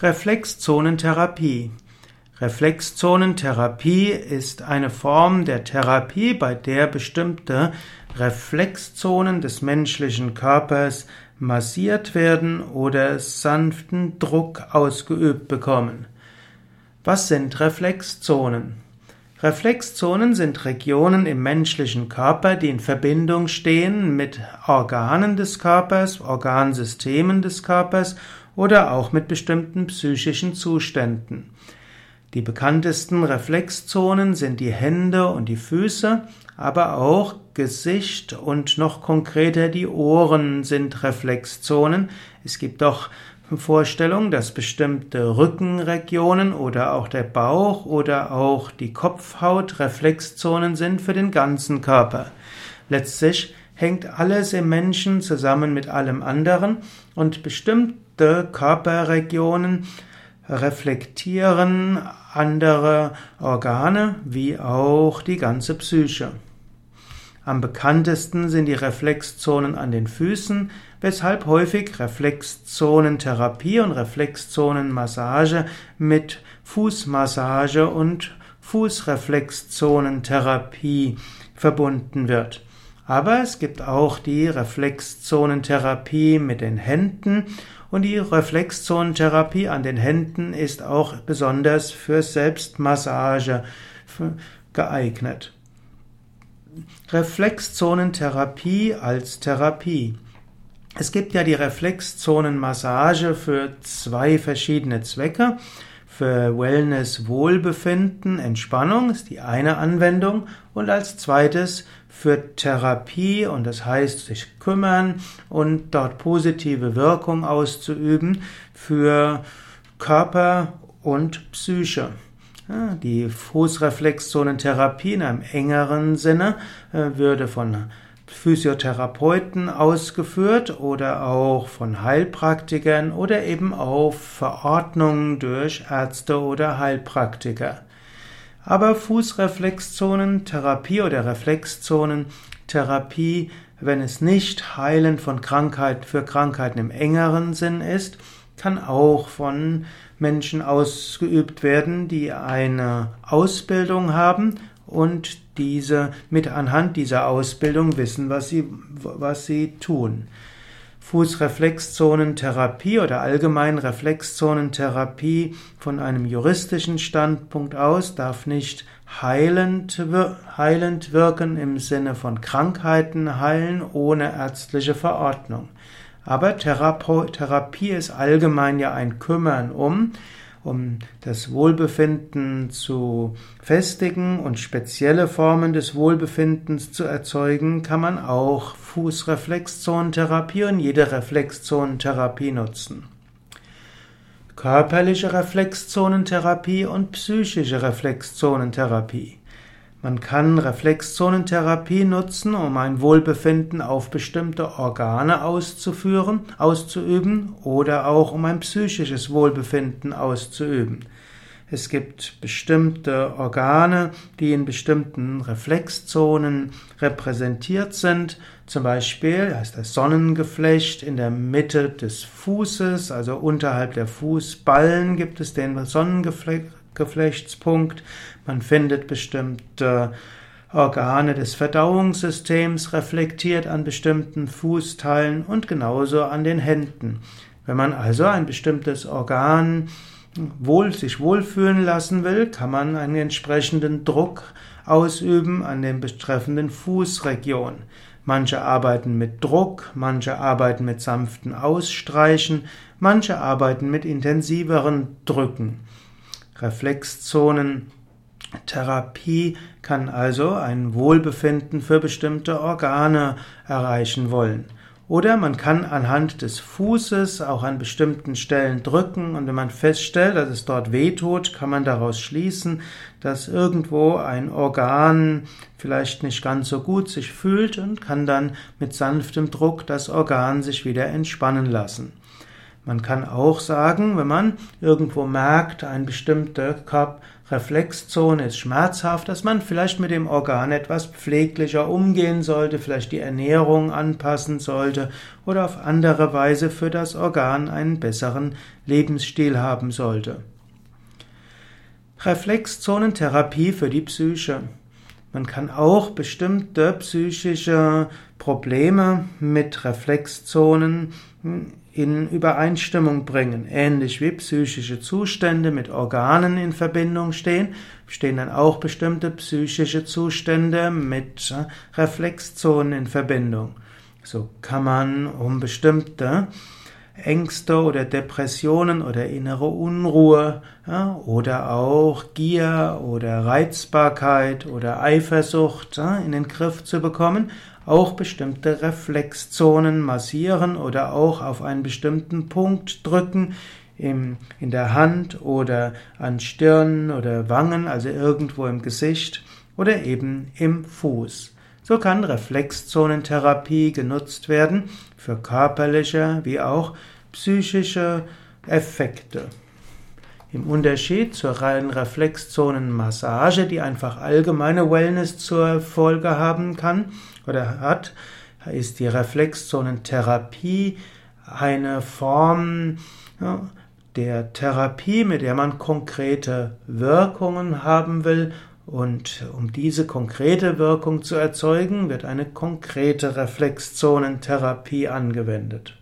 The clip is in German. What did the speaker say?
Reflexzonentherapie. Reflexzonentherapie ist eine Form der Therapie, bei der bestimmte Reflexzonen des menschlichen Körpers massiert werden oder sanften Druck ausgeübt bekommen. Was sind Reflexzonen? Reflexzonen sind Regionen im menschlichen Körper, die in Verbindung stehen mit Organen des Körpers, Organsystemen des Körpers oder auch mit bestimmten psychischen Zuständen. Die bekanntesten Reflexzonen sind die Hände und die Füße, aber auch Gesicht und noch konkreter die Ohren sind Reflexzonen. Es gibt auch Vorstellung, dass bestimmte Rückenregionen oder auch der Bauch oder auch die Kopfhaut Reflexzonen sind für den ganzen Körper. Letztlich hängt alles im Menschen zusammen mit allem anderen und bestimmte Körperregionen reflektieren andere Organe wie auch die ganze Psyche. Am bekanntesten sind die Reflexzonen an den Füßen, weshalb häufig Reflexzonentherapie und Reflexzonenmassage mit Fußmassage und Fußreflexzonentherapie verbunden wird. Aber es gibt auch die Reflexzonentherapie mit den Händen und die Reflexzonentherapie an den Händen ist auch besonders für Selbstmassage geeignet. Reflexzonentherapie als Therapie. Es gibt ja die Reflexzonenmassage für zwei verschiedene Zwecke. Für Wellness, Wohlbefinden, Entspannung ist die eine Anwendung und als zweites für Therapie und das heißt sich kümmern und dort positive Wirkung auszuüben für Körper und Psyche. Die Fußreflexzonentherapie in einem engeren Sinne äh, würde von Physiotherapeuten ausgeführt oder auch von Heilpraktikern oder eben auf Verordnung durch Ärzte oder Heilpraktiker. Aber Fußreflexzonentherapie oder Reflexzonentherapie, wenn es nicht heilend von Krankheit für Krankheiten im engeren Sinn ist, kann auch von Menschen ausgeübt werden, die eine Ausbildung haben und diese mit anhand dieser Ausbildung wissen, was sie, was sie tun. Fußreflexzonentherapie oder allgemein Reflexzonentherapie von einem juristischen Standpunkt aus darf nicht heilend, heilend wirken im Sinne von Krankheiten heilen ohne ärztliche Verordnung. Aber Therapie ist allgemein ja ein Kümmern um, um das Wohlbefinden zu festigen und spezielle Formen des Wohlbefindens zu erzeugen, kann man auch Fußreflexzonentherapie und jede Reflexzonentherapie nutzen. Körperliche Reflexzonentherapie und psychische Reflexzonentherapie. Man kann Reflexzonentherapie nutzen, um ein Wohlbefinden auf bestimmte Organe auszuführen, auszuüben oder auch um ein psychisches Wohlbefinden auszuüben. Es gibt bestimmte Organe, die in bestimmten Reflexzonen repräsentiert sind. Zum Beispiel heißt das Sonnengeflecht in der Mitte des Fußes, also unterhalb der Fußballen gibt es den Sonnengeflecht Geflechtspunkt. Man findet bestimmte Organe des Verdauungssystems reflektiert an bestimmten Fußteilen und genauso an den Händen. Wenn man also ein bestimmtes Organ wohl, sich wohlfühlen lassen will, kann man einen entsprechenden Druck ausüben an den betreffenden Fußregion. Manche arbeiten mit Druck, manche arbeiten mit sanften Ausstreichen, manche arbeiten mit intensiveren Drücken. Reflexzonentherapie kann also ein Wohlbefinden für bestimmte Organe erreichen wollen. Oder man kann anhand des Fußes auch an bestimmten Stellen drücken und wenn man feststellt, dass es dort weh tut, kann man daraus schließen, dass irgendwo ein Organ vielleicht nicht ganz so gut sich fühlt und kann dann mit sanftem Druck das Organ sich wieder entspannen lassen. Man kann auch sagen, wenn man irgendwo merkt, eine bestimmte Reflexzone ist schmerzhaft, dass man vielleicht mit dem Organ etwas pfleglicher umgehen sollte, vielleicht die Ernährung anpassen sollte oder auf andere Weise für das Organ einen besseren Lebensstil haben sollte. Reflexzonentherapie für die Psyche. Man kann auch bestimmte psychische Probleme mit Reflexzonen in Übereinstimmung bringen. Ähnlich wie psychische Zustände mit Organen in Verbindung stehen, stehen dann auch bestimmte psychische Zustände mit Reflexzonen in Verbindung. So kann man um bestimmte Ängste oder Depressionen oder innere Unruhe ja, oder auch Gier oder Reizbarkeit oder Eifersucht ja, in den Griff zu bekommen, auch bestimmte Reflexzonen massieren oder auch auf einen bestimmten Punkt drücken im, in der Hand oder an Stirn oder Wangen, also irgendwo im Gesicht oder eben im Fuß. So kann Reflexzonentherapie genutzt werden für körperliche wie auch psychische Effekte. Im Unterschied zur reinen Reflexzonenmassage, die einfach allgemeine Wellness zur Folge haben kann oder hat, ist die Reflexzonentherapie eine Form ja, der Therapie, mit der man konkrete Wirkungen haben will und um diese konkrete Wirkung zu erzeugen, wird eine konkrete Reflexzonentherapie angewendet.